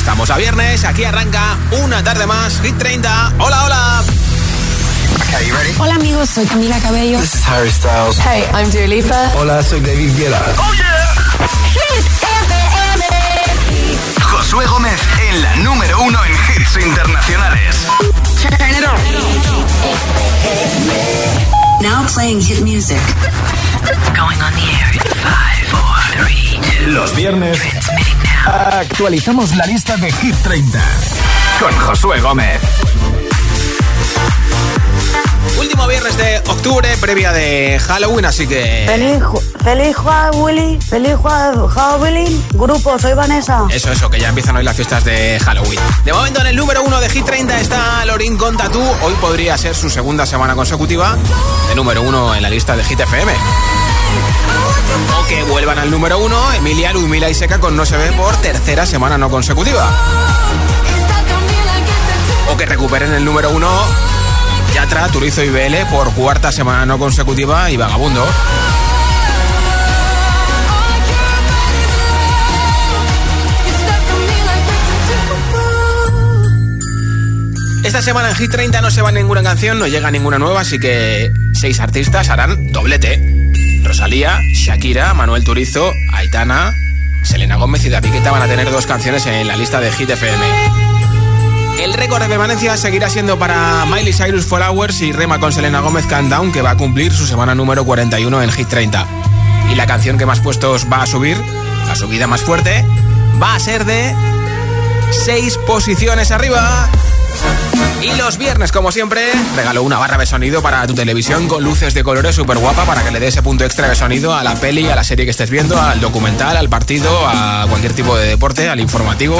estamos a viernes, aquí arranca una tarde más, Hit 30. Hola, hola. Hola amigos, soy Camila Cabello. This is Harry Styles. Hey, I'm Dua Lipa. Hola, soy David Guetta. Oh yeah. Hit FM. Josué Gómez en la número uno en hits internacionales. Turn it on. Now playing hit music. Going on the air in five, four, three, two. Los viernes actualizamos la lista de Hit 30 con Josué Gómez. Último viernes de octubre, previa de Halloween, así que. Feliz, feliz Halloween, feliz Halloween, grupo, soy Vanessa. Eso, eso, que ya empiezan hoy las fiestas de Halloween. De momento, en el número uno de Hit 30 está Lorin con Tatú. Hoy podría ser su segunda semana consecutiva de número uno en la lista de Hit FM. O que vuelvan al número uno Emilia, Ludmila y Seca con No se ve por tercera semana no consecutiva. O que recuperen el número uno Yatra, Turizo y BL por cuarta semana no consecutiva y Vagabundo. Esta semana en Hit 30 no se va ninguna canción, no llega ninguna nueva, así que seis artistas harán doblete. Rosalía, Shakira, Manuel Turizo, Aitana, Selena Gómez y David Guetta van a tener dos canciones en la lista de Hit FM. El récord de permanencia seguirá siendo para Miley Cyrus For Hours y Rema con Selena Gómez Countdown, que va a cumplir su semana número 41 en Hit 30. Y la canción que más puestos va a subir, la subida más fuerte, va a ser de 6 posiciones arriba. Y los viernes, como siempre, regalo una barra de sonido para tu televisión con luces de colores súper guapa para que le dé ese punto extra de sonido a la peli, a la serie que estés viendo, al documental, al partido, a cualquier tipo de deporte, al informativo,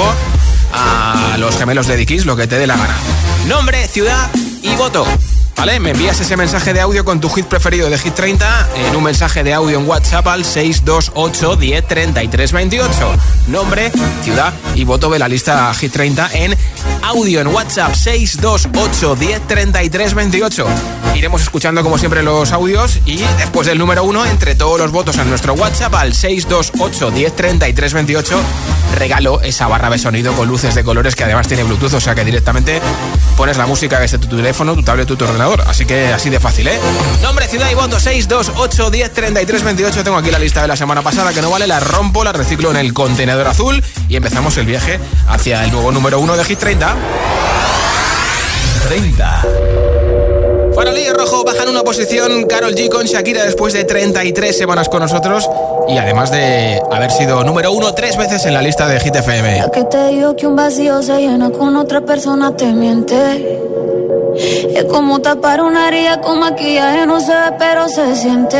a los gemelos de Dikis, lo que te dé la gana. Nombre, ciudad y voto. ¿Vale? Me envías ese mensaje de audio con tu hit preferido de Hit 30 en un mensaje de audio en WhatsApp al 628 10 33 28. Nombre, ciudad y voto de la lista Hit 30 en audio en WhatsApp 628 10 33 28. Iremos escuchando como siempre los audios y después del número uno, entre todos los votos en nuestro WhatsApp al 628 10 33 28, regalo esa barra de sonido con luces de colores que además tiene Bluetooth, o sea que directamente pones la música desde tu teléfono, tu tablet, tu ordenador. Así que así de fácil, ¿eh? Nombre, ciudad y voto 628 10 33 28. Tengo aquí la lista de la semana pasada que no vale, la rompo, la reciclo en el contenedor azul y empezamos el viaje hacia el nuevo número uno de Hit 30. 30. Farolillo rojo bajan una posición Carol G con Shakira después de 33 semanas con nosotros y además de haber sido número uno tres veces en la lista de Hit FM. Ya que te digo que un vacío se llena con otra persona te miente. Es como tapar una herida con maquillaje, no se ve pero se siente.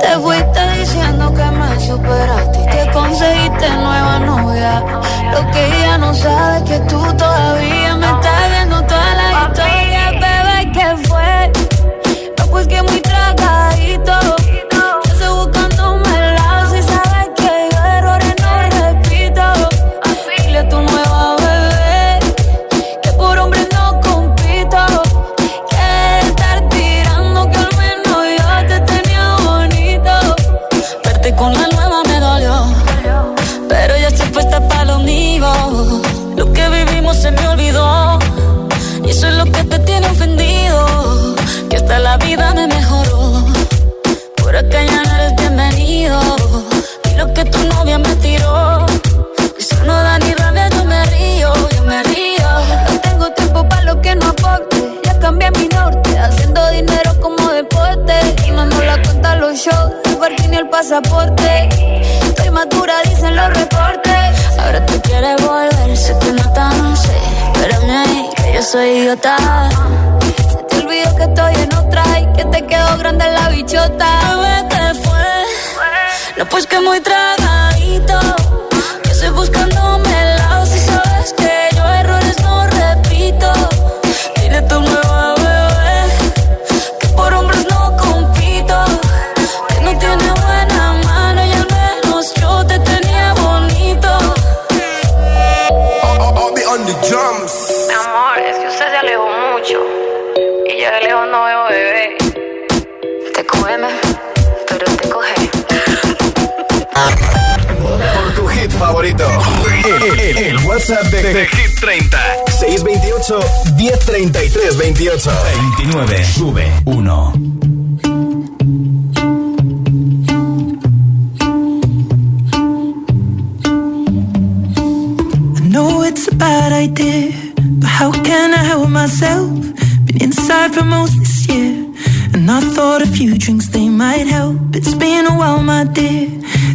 Te fuiste diciendo que me superaste y que conseguiste nueva novia. Lo que ella no sabe es que tú todavía me estás viendo toda la historia, bebé, ¿qué fue? No, pues que muy tragadito. Se me olvidó. Y eso es lo que te tiene ofendido. Que hasta la vida me mejoró. Por acá ya no eres bienvenido. Y lo que tu novia me tiró. Eso no da ni rabia, yo me río, yo me río. No tengo tiempo para lo que no aporte. Ya cambié mi norte, haciendo dinero como deporte. Y no la cuenta los shows, el parking ni el pasaporte. Estoy madura, dicen los reportes. Ahora tú quieres volver, sé que no tan sé. Espérame que yo soy idiota. Se te olvidó que estoy en otra y que te quedó grande la bichota. Bebé, te fue. No, pues que muy tragadito. Yo estoy buscándome Te come, pero te coge. Por tu favorito. El, WhatsApp de, Hit 30. 628 1033 28. 29. Sube 1. it's a bad idea, but how can I help myself? Been inside for most this year, and I thought a few drinks they might help. It's been a while, my dear,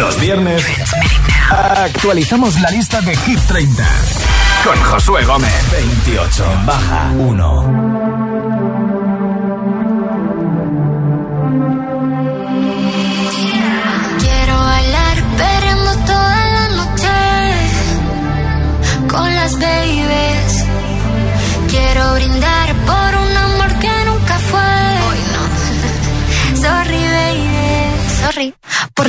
Los viernes actualizamos la lista de Hit 30 con Josué Gómez. 28 baja 1. Quiero bailar perreando toda la noche con las babies. Quiero brindar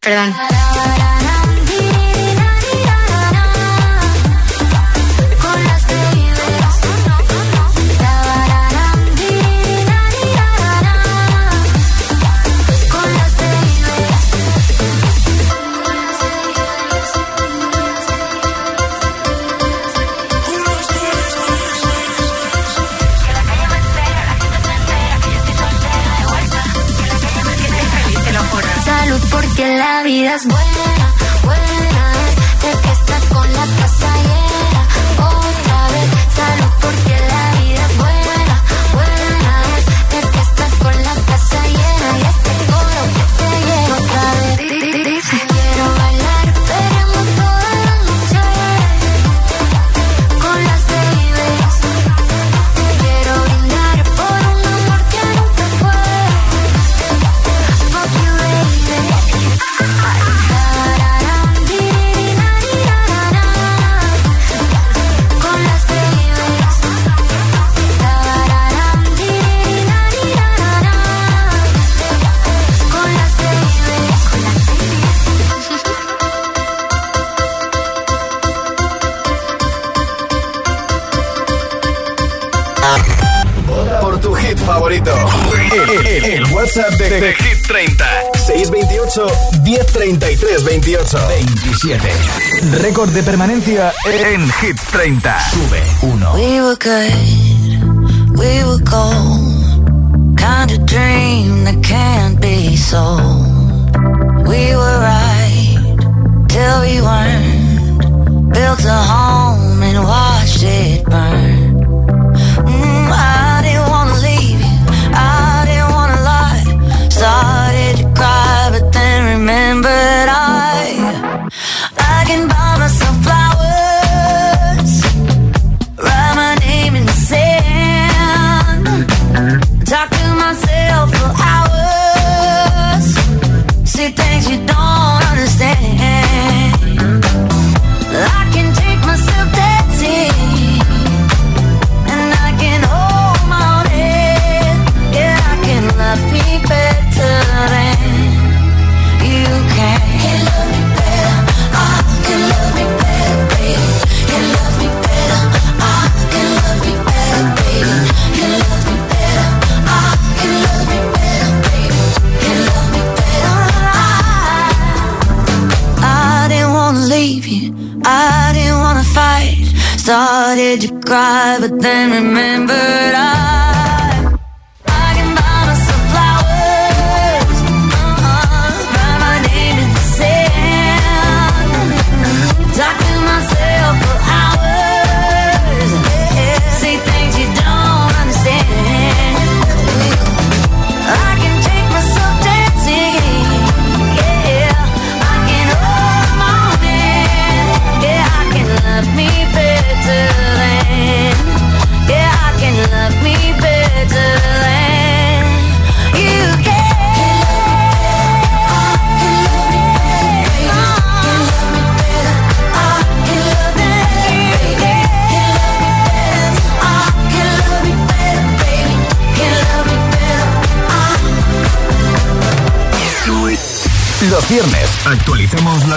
perdón. La vida 27. Récord de permanencia en Hit 30. Sube 1. We were good. We were gold. Kind of dream that can't be sold. We were right till we weren't. Built a home and watched it burn. But then remember.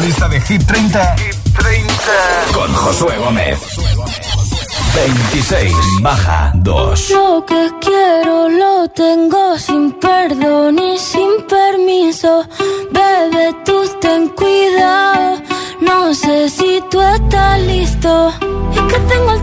Lista de Hit 30, Hit 30. con Josué Gómez. 26 baja 2. Lo que quiero lo tengo sin perdón y sin permiso. Bebe, tú ten cuidado. No sé si tú estás listo. Es que tengo el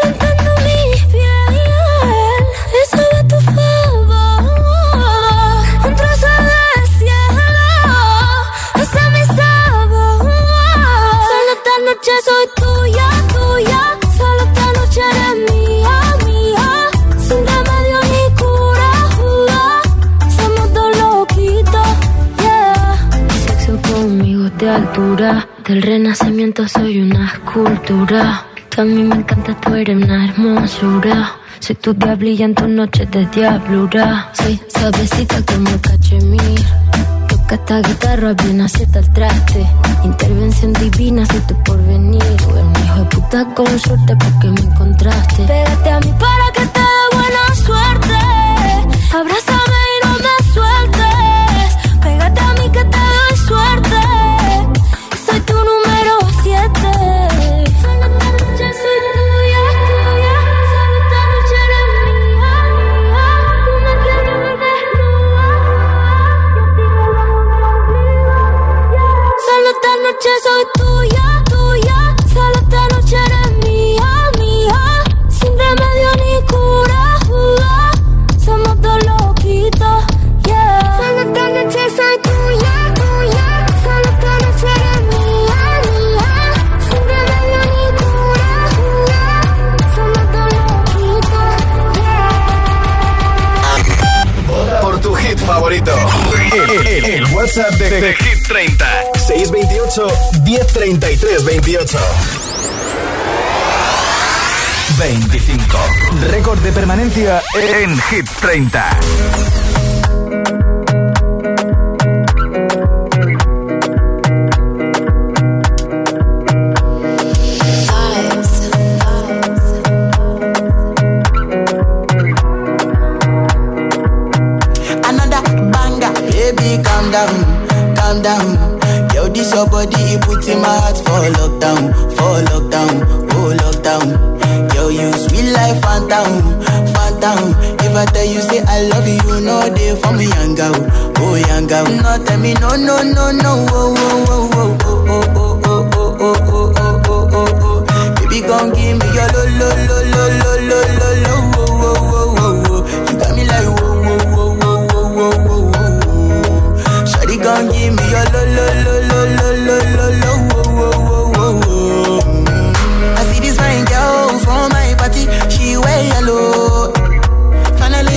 del renacimiento soy una escultura. A mí me encanta, tú eres una hermosura. Soy tu diablilla en tus noches de diablura. Soy suavecita como cachemir. Toca esta guitarra bien acierta el traste. Intervención divina, soy tu porvenir. Tú eres un hijo de puta con suerte porque me encontraste. Pégate a mí para que te dé buena suerte. Abrázame WhatsApp de, Hit 30. 628 1033 28. 25. Récord de permanencia en Hit 30. No, no, no, oh, oh, oh, oh, oh, oh, oh, oh, oh, oh, oh, oh, oh, oh. Baby, gon' give me your lo, lo, lo, lo, lo, lo, lo, lo, oh, oh, oh, oh, oh. You got me like whoa, whoa, whoa, whoa, whoa, whoa, whoa, whoa. Shawty gon' give me your lo, lo, lo, lo, lo, lo, lo, lo,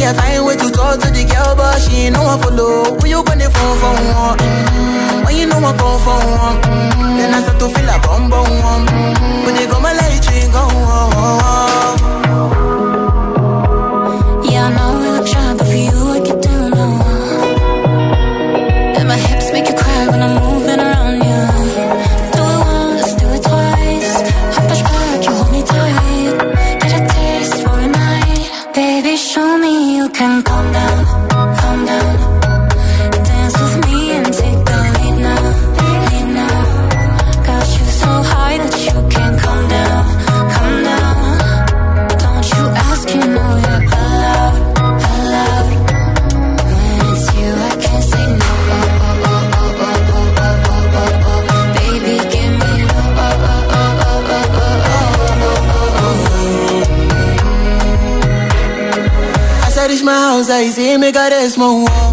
Finally, I find way to talk to the girl, but she ain't no one follow. Who you gonna phone for one? you know I come for one. Then I start to feel a bum bum one. When you go my light, you go on. Yeah, I encima a cares more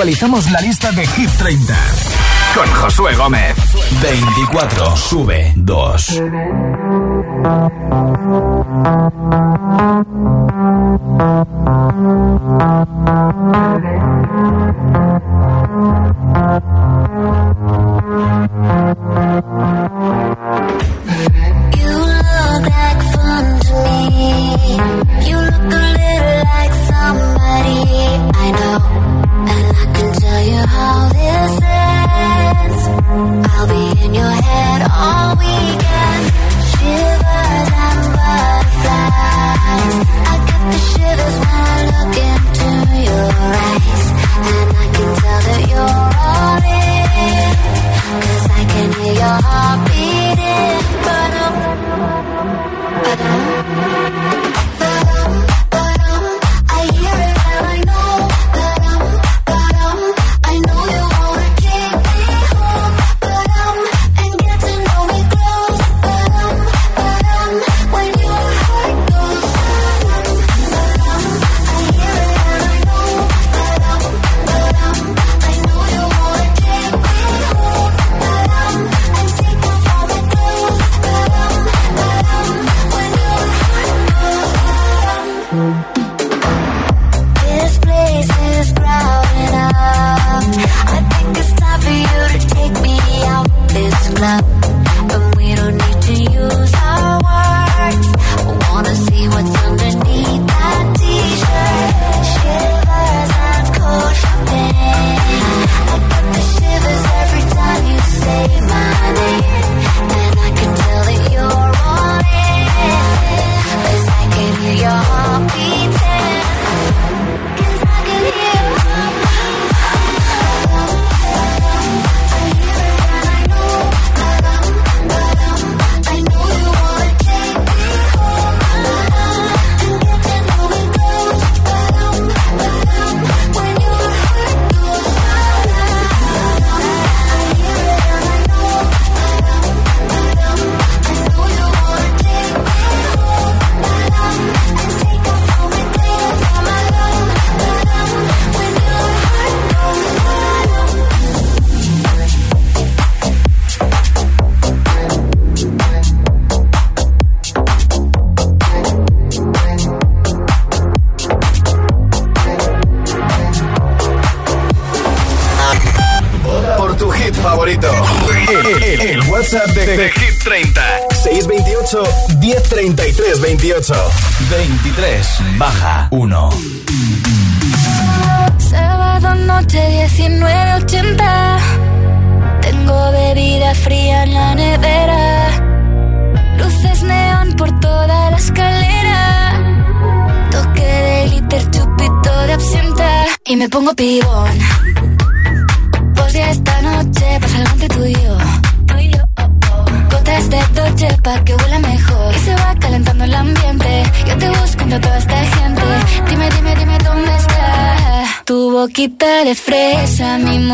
actualizamos la lista de Hit 30 con Josué Gómez. 24 sube 2.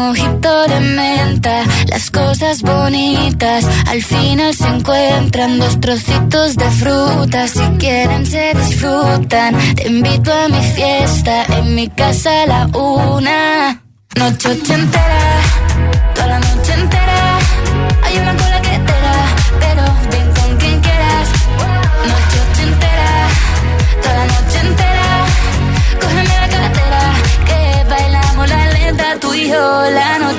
Mojito de menta. Las cosas bonitas al final se encuentran. Dos trocitos de fruta, si quieren se disfrutan. Te invito a mi fiesta, en mi casa a la una. Noche entera,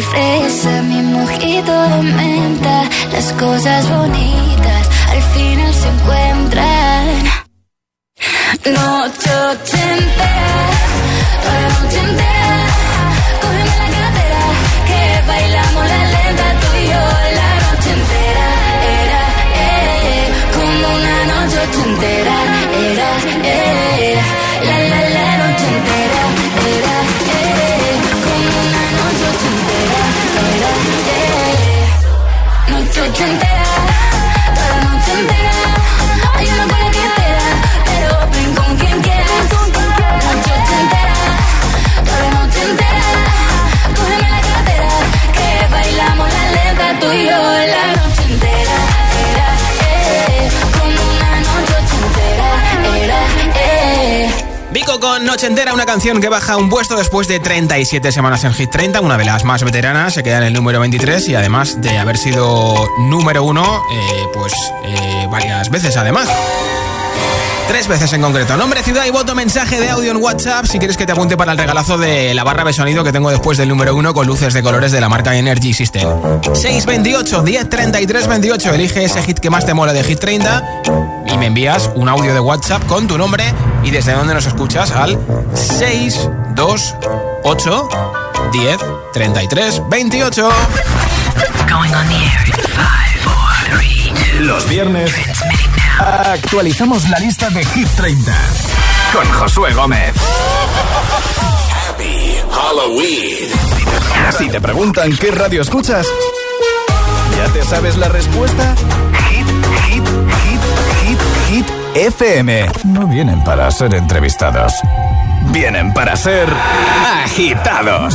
Fresa, mi mojito de menta. Las cosas bonitas al final se encuentran. Noche entera, toda la noche entera. Noche entera, Con Noche Entera, una canción que baja un puesto después de 37 semanas en Hit 30, una de las más veteranas, se queda en el número 23 y además de haber sido número uno, eh, pues eh, varias veces además. Tres veces en concreto. Nombre, ciudad y voto, mensaje de audio en WhatsApp. Si quieres que te apunte para el regalazo de la barra de sonido que tengo después del número uno con luces de colores de la marca Energy System. 628 1033 28. Elige ese hit que más te mola de Hit 30 y me envías un audio de WhatsApp con tu nombre y desde donde nos escuchas al 628 10 33 28. Going on the air in five, four, three, two. Los viernes actualizamos la lista de Hit 30 con Josué Gómez. Happy Halloween. Si te preguntan qué radio escuchas, ¿ya te sabes la respuesta? Hit, hit, hit, hit, hit, FM. No vienen para ser entrevistados, vienen para ser agitados.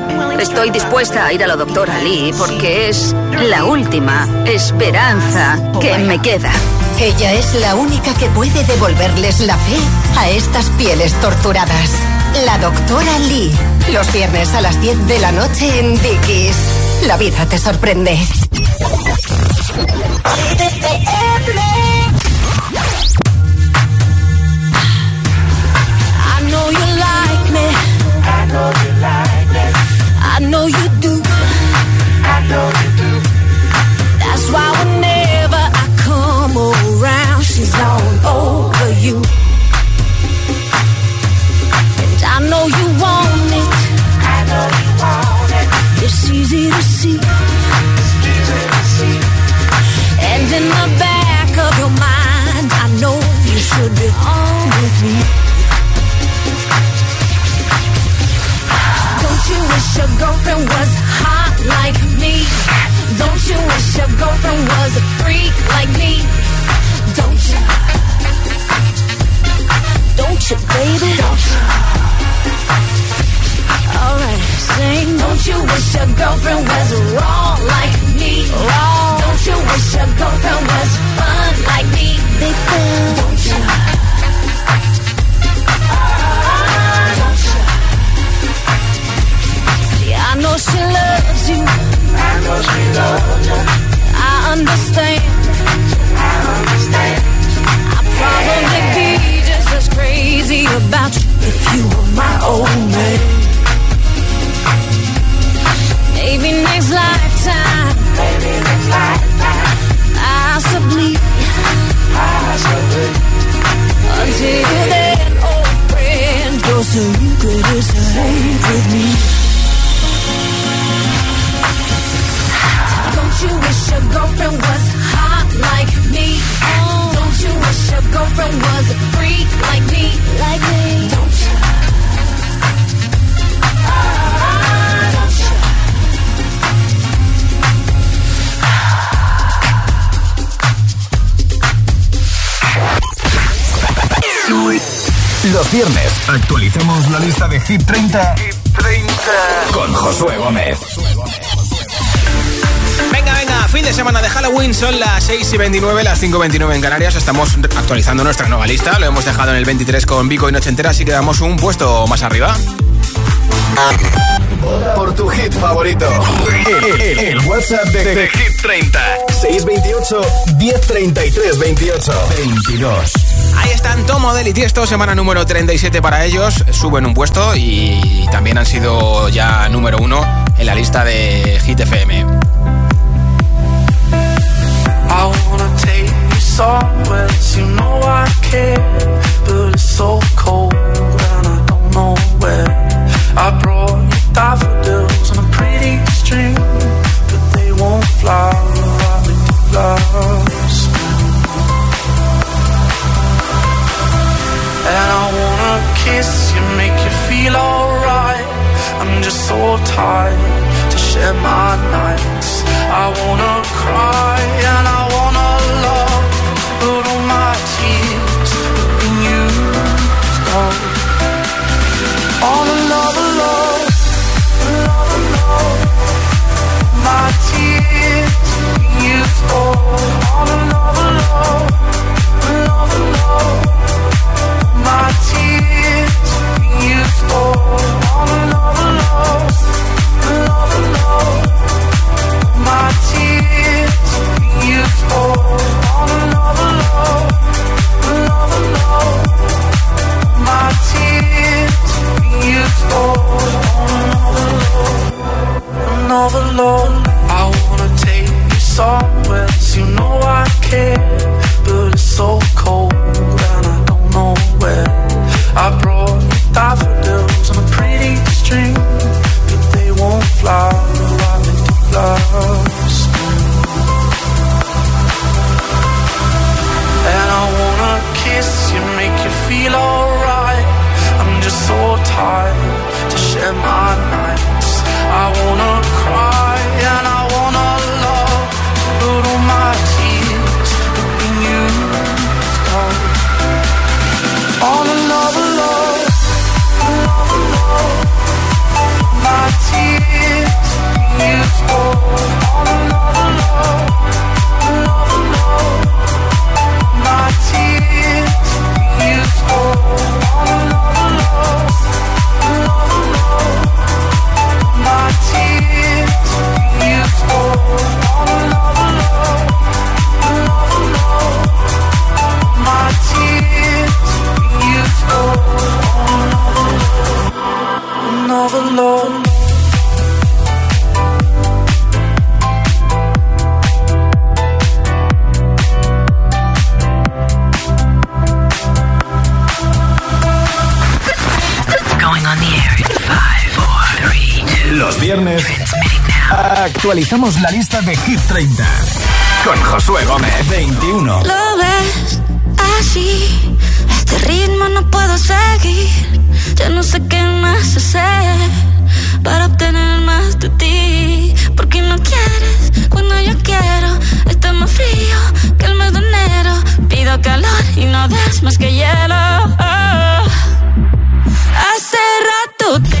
Estoy dispuesta a ir a la doctora Lee porque es la última esperanza que me queda. Ella es la única que puede devolverles la fe a estas pieles torturadas. La doctora Lee. Los viernes a las 10 de la noche en Dickies. La vida te sorprende. I know you like me. I know you like me. I know you do. I know you do. That's why whenever I come around, she's all over you. And I know you want it. I know you want it. It's easy to see. It's easy to see. And in the back of your mind, I know you should be on with me. Don't you wish your girlfriend was hot like me? Don't you wish your girlfriend was a freak like me? Don't you? Don't you, baby? Don't you? Alright, sing. Don't you wish your girlfriend was raw like me? Raw. Don't you wish your girlfriend was lista de Hit 30, con Josué Gómez. Venga, venga, fin de semana de Halloween, son las 6 y 29, las 5 y 29 en Canarias. Estamos actualizando nuestra nueva lista. Lo hemos dejado en el 23 con Vico y Noche Entera, así que damos un puesto más arriba. Por tu hit favorito. El, el- el WhatsApp de, de Hit 30. 628 1033 28 22. Ahí están Tomo del y Tiesto, semana número 37 para ellos. Suben un puesto y también han sido ya número uno en la lista de Hit FM. Actualizamos la lista de Hit 30 con Josué Gómez 21. Lo ves así, este ritmo no puedo seguir. Ya no sé qué más hacer para obtener más de ti. Porque no quieres cuando yo quiero. Está más frío que el mes de enero. Pido calor y no das más que hielo. Hace rato tengo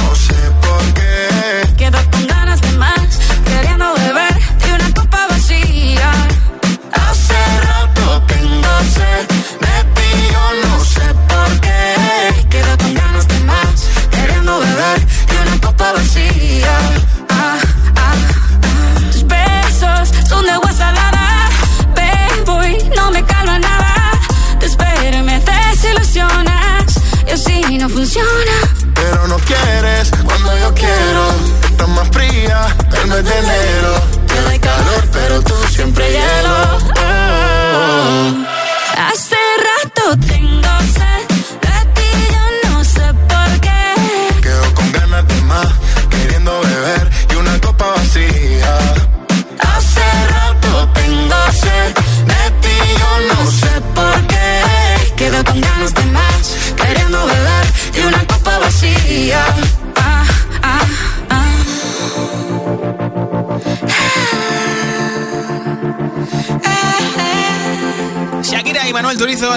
ti, yo no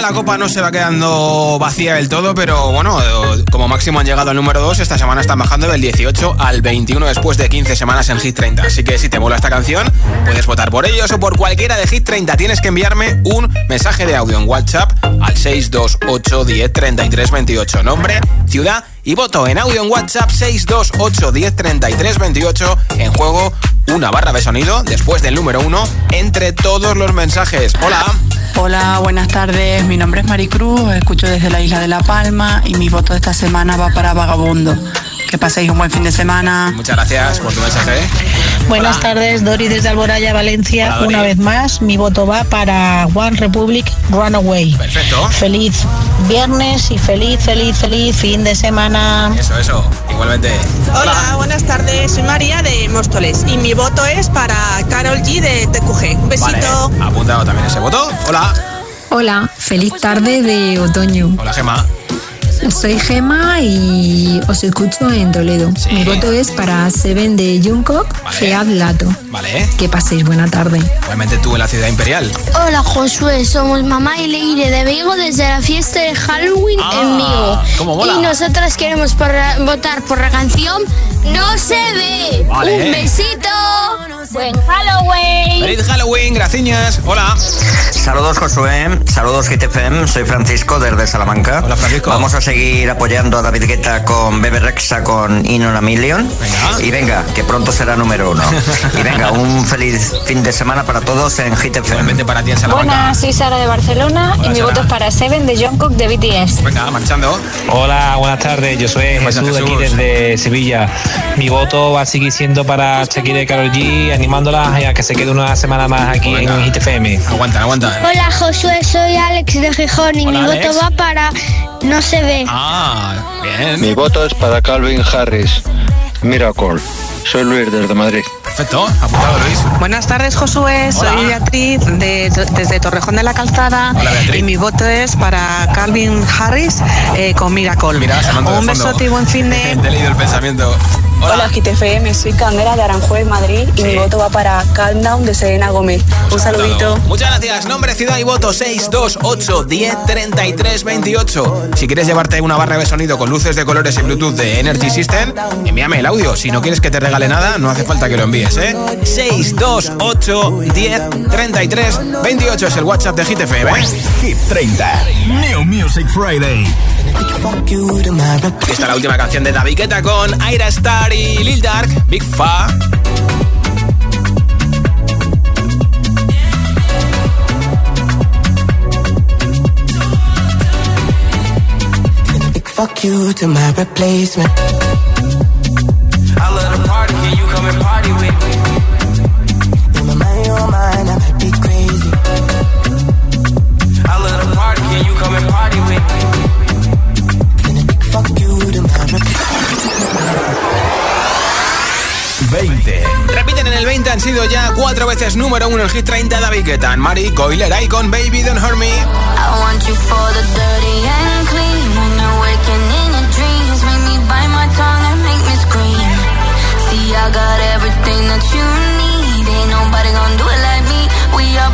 la copa no se va quedando vacía del todo, pero bueno, como máximo han llegado al número 2, esta semana están bajando del 18 al 21 después de 15 semanas en Hit 30. Así que si te mola esta canción, puedes votar por ellos o por cualquiera de Hit 30. Tienes que enviarme un mensaje de audio en WhatsApp al 628 10 33 28. Nombre, ciudad y voto en audio en WhatsApp 628 10 33 28. En juego una barra de sonido después del número 1 entre todos los mensajes. Hola. Hola, buenas tardes. Mi nombre es Maricruz, escucho desde la isla de La Palma y mi voto de esta semana va para Vagabundo. Que paséis un buen fin de semana. Muchas gracias por tu mensaje. Buenas tardes, Dori desde Alboraya, Valencia. Hola. Una vez más, mi voto va para One Republic Runaway. Perfecto. Feliz viernes y feliz, feliz, feliz fin de semana. Eso, eso. Igualmente. Hola, buenas tardes. Soy María de Móstoles y mi voto es para Carol G de TQG. Un besito. Vale, apuntado también ese voto. Hola. Hola, feliz tarde de otoño. Hola, Gema. Soy Gema y os escucho en Toledo. Mi voto es para Seven de Jungkook, Fead Lato. Vale. Que paséis buena tarde. Igualmente tú en la ciudad imperial. Hola Josué, somos mamá y Leire de Vigo desde la fiesta de Halloween Ah, en Vigo. cómo mola. Y nosotras queremos por- votar por la canción No se ve. Vale. Un besito. Buen Halloween. Feliz Halloween, graciñas. Hola. Saludos Josué, saludos GTFM, soy Francisco desde Salamanca. Hola Francisco. Vamos a seguir apoyando a David Guetta con Bebe Rexa con In on a Million. Y venga, que pronto será número uno. y venga, un feliz fin de semana para todos en GTFM. para ti en Buenas, soy Sara de Barcelona Hola, y mi Sara. voto es para Seven de Jungkook de BTS. Venga, marchando. Hola, buenas tardes. Yo soy pasa, Jesús, de aquí Jesús? desde Sevilla. Mi voto va a seguir siendo para Shakira y Karol G, animándolas a que se quede una semana más aquí en Hit FM. Aguantan, aguantan. Hola Josué, soy Alex de Gijón y Hola, mi Alex. voto va para No se ve. Ah, bien. Mi voto es para Calvin Harris. Miracle. Soy Luis desde Madrid. Perfecto, apuntado Luis. Buenas tardes, Josué. Soy Hola. Beatriz de- desde Torrejón de la Calzada. Hola, Beatriz. Y mi voto es para Calvin Harris eh, con Miracle. Mira, Un besote y buen fin de. Te he leído el pensamiento. Hola, GTFM, soy Candela de Aranjuez, Madrid y mi voto va para Calm Down de Selena Gómez. Un saludito. Muchas gracias. Nombre, ciudad y voto 628 10 33 28. Si quieres llevarte una barra de sonido con luces de colores y Bluetooth de Energy System, envíame el audio. Si no quieres que te regale nada, no hace falta que lo envíes, ¿eh? 628 10 33 28 es el WhatsApp de GTFM. Hit 30. New Music Friday. Esta es la última canción de David Guetta con Aira Star y Lil Dark, Big Fa. Fuck you to my replacement. Veces número uno en Hit 30 David Guetta, Mari Coiler Baby Don't Hurt Me. I want you for the dirty and clean. When waking in. See, I got everything that you need. Ain't nobody do it like me. We are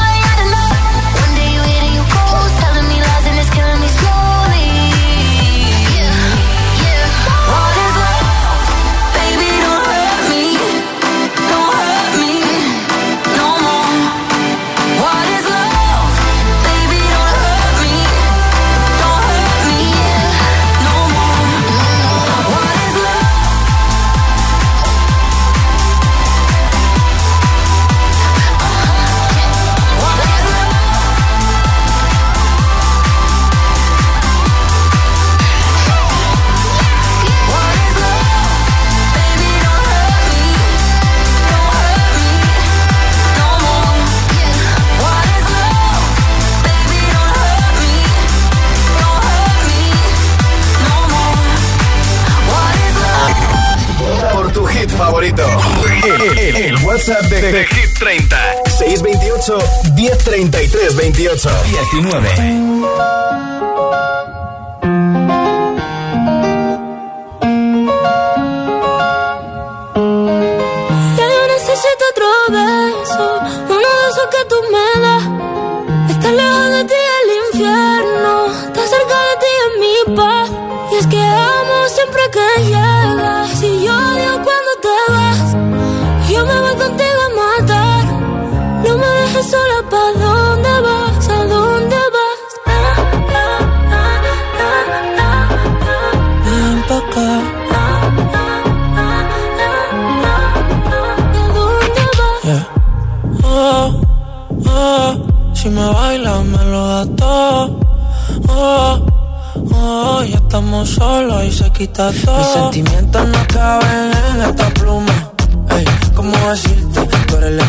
1033 28 19.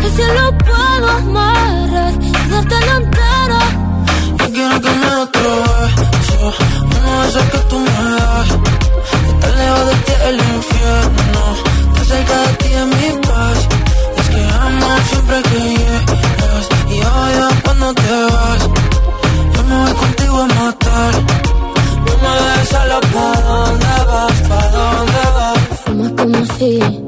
Que si lo puedo amarrar y darte la entera. Yo quiero que me otro beso, uno de esos que tú me das. Estar lejos de ti el infierno, estar cerca de ti es mi paz. Es que amo siempre que llegas y odio cuando te vas. Yo me voy contigo a matar. No me dejes sola, ¿pa' dónde vas? ¿Pa' dónde vas? Fumas como si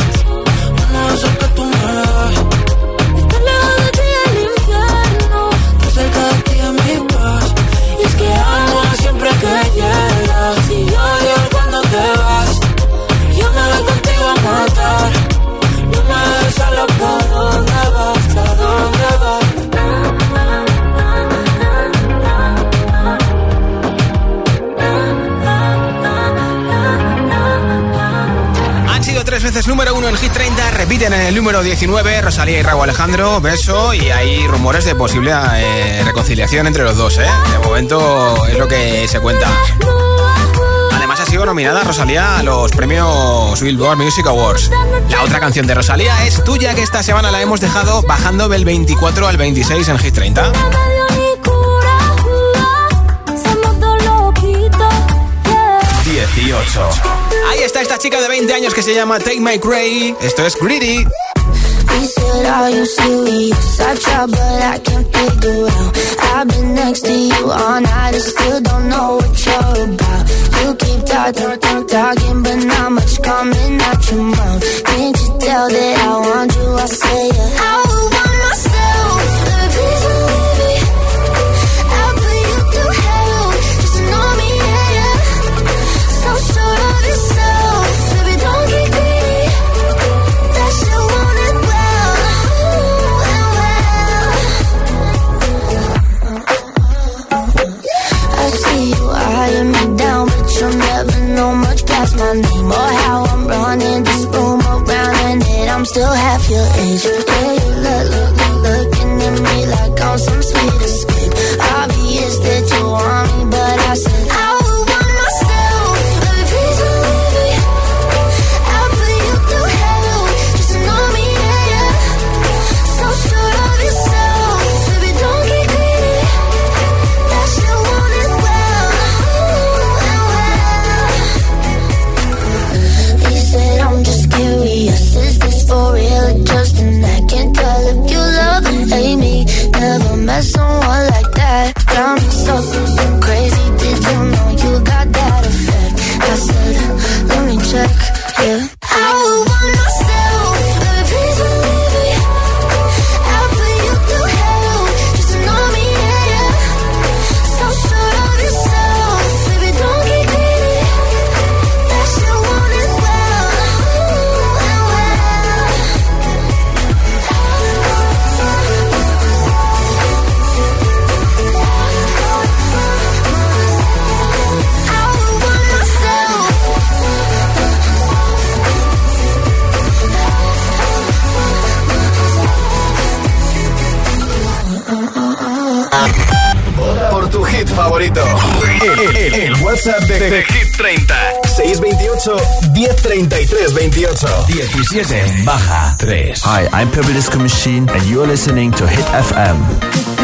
El número 19 Rosalía y Raúl Alejandro, beso y hay rumores de posible eh, reconciliación entre los dos, ¿eh? De momento es lo que se cuenta. Además ha sido nominada Rosalía a los premios Billboard Music Awards. La otra canción de Rosalía es tuya que esta semana la hemos dejado bajando del 24 al 26 en Hit 30. No me dio ni cura, somos dos loquitos, yeah. 18. Ahí está esta chica de 20 años que se llama Take My Cray. Esto es Greedy. He said, Are you serious? I try, but I can't figure out. I've been next to you all night and still don't know what you're about. You keep talking, talking, talking, but not much coming out your mouth. Can't you tell that I want you? I say, yeah. I would want myself. Still half your age. Yeah, 17 baja 3. Hi, I'm Purple Disco Machine, and you're listening to Hit FM.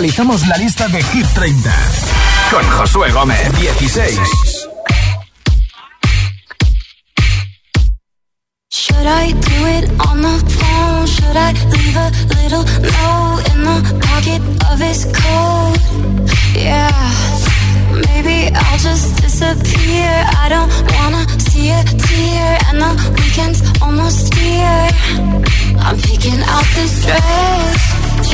Actualizamos la lista de Hit 30 con Josué Gómez, 16. Should I do it on the phone? Should I leave a little note in the pocket of his coat? Yeah, maybe I'll just disappear. I don't wanna see a tear, and the weekend's almost here. I'm picking out this dress,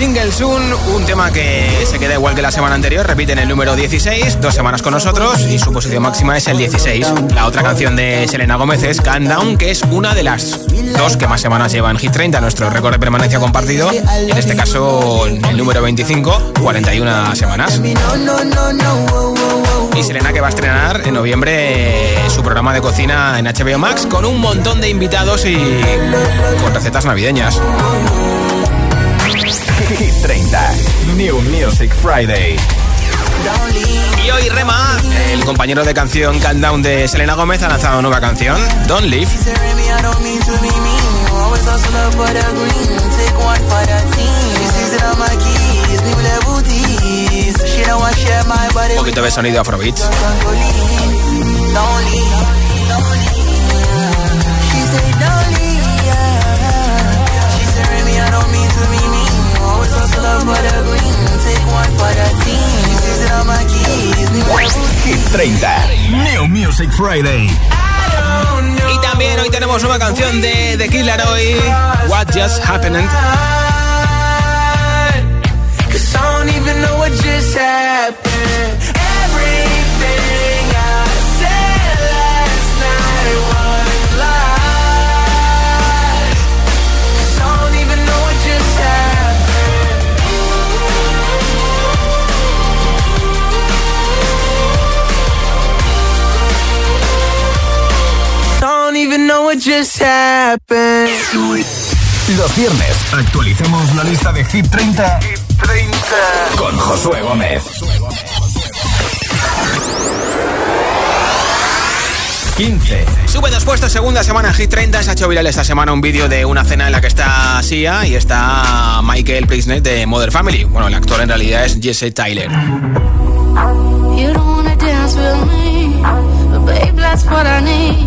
Single Soon, un tema que se queda igual que la semana anterior, repite en el número 16, dos semanas con nosotros y su posición máxima es el 16. La otra canción de Selena Gómez es Countdown, que es una de las dos que más semanas lleva en Hit 30, nuestro récord de permanencia compartido, en este caso el número 25, 41 semanas. Y Selena que va a estrenar en noviembre su programa de cocina en HBO Max con un montón de invitados y con recetas navideñas. Hit 30. New Music Friday. Y hoy Rema, el compañero de canción Countdown de Selena Gómez, ha lanzado nueva canción, Don't Leave. Un poquito de sonido afrobeats. Hit 30. New Music Friday. Y también hoy tenemos nueva canción de The Killer hoy, What Just Happened. Cause I don't even know what just happened. know what just happened. Los viernes actualicemos la lista de Hit 30, Hit 30. con Josué Gómez. 15. Sube dos puestos, segunda semana Hit 30. Se ha hecho viral esta semana un vídeo de una cena en la que está Sia y está Michael Priestner de Mother Family. Bueno, el actor en realidad es Jesse Tyler. You don't wanna dance with me, but babe, that's what I need.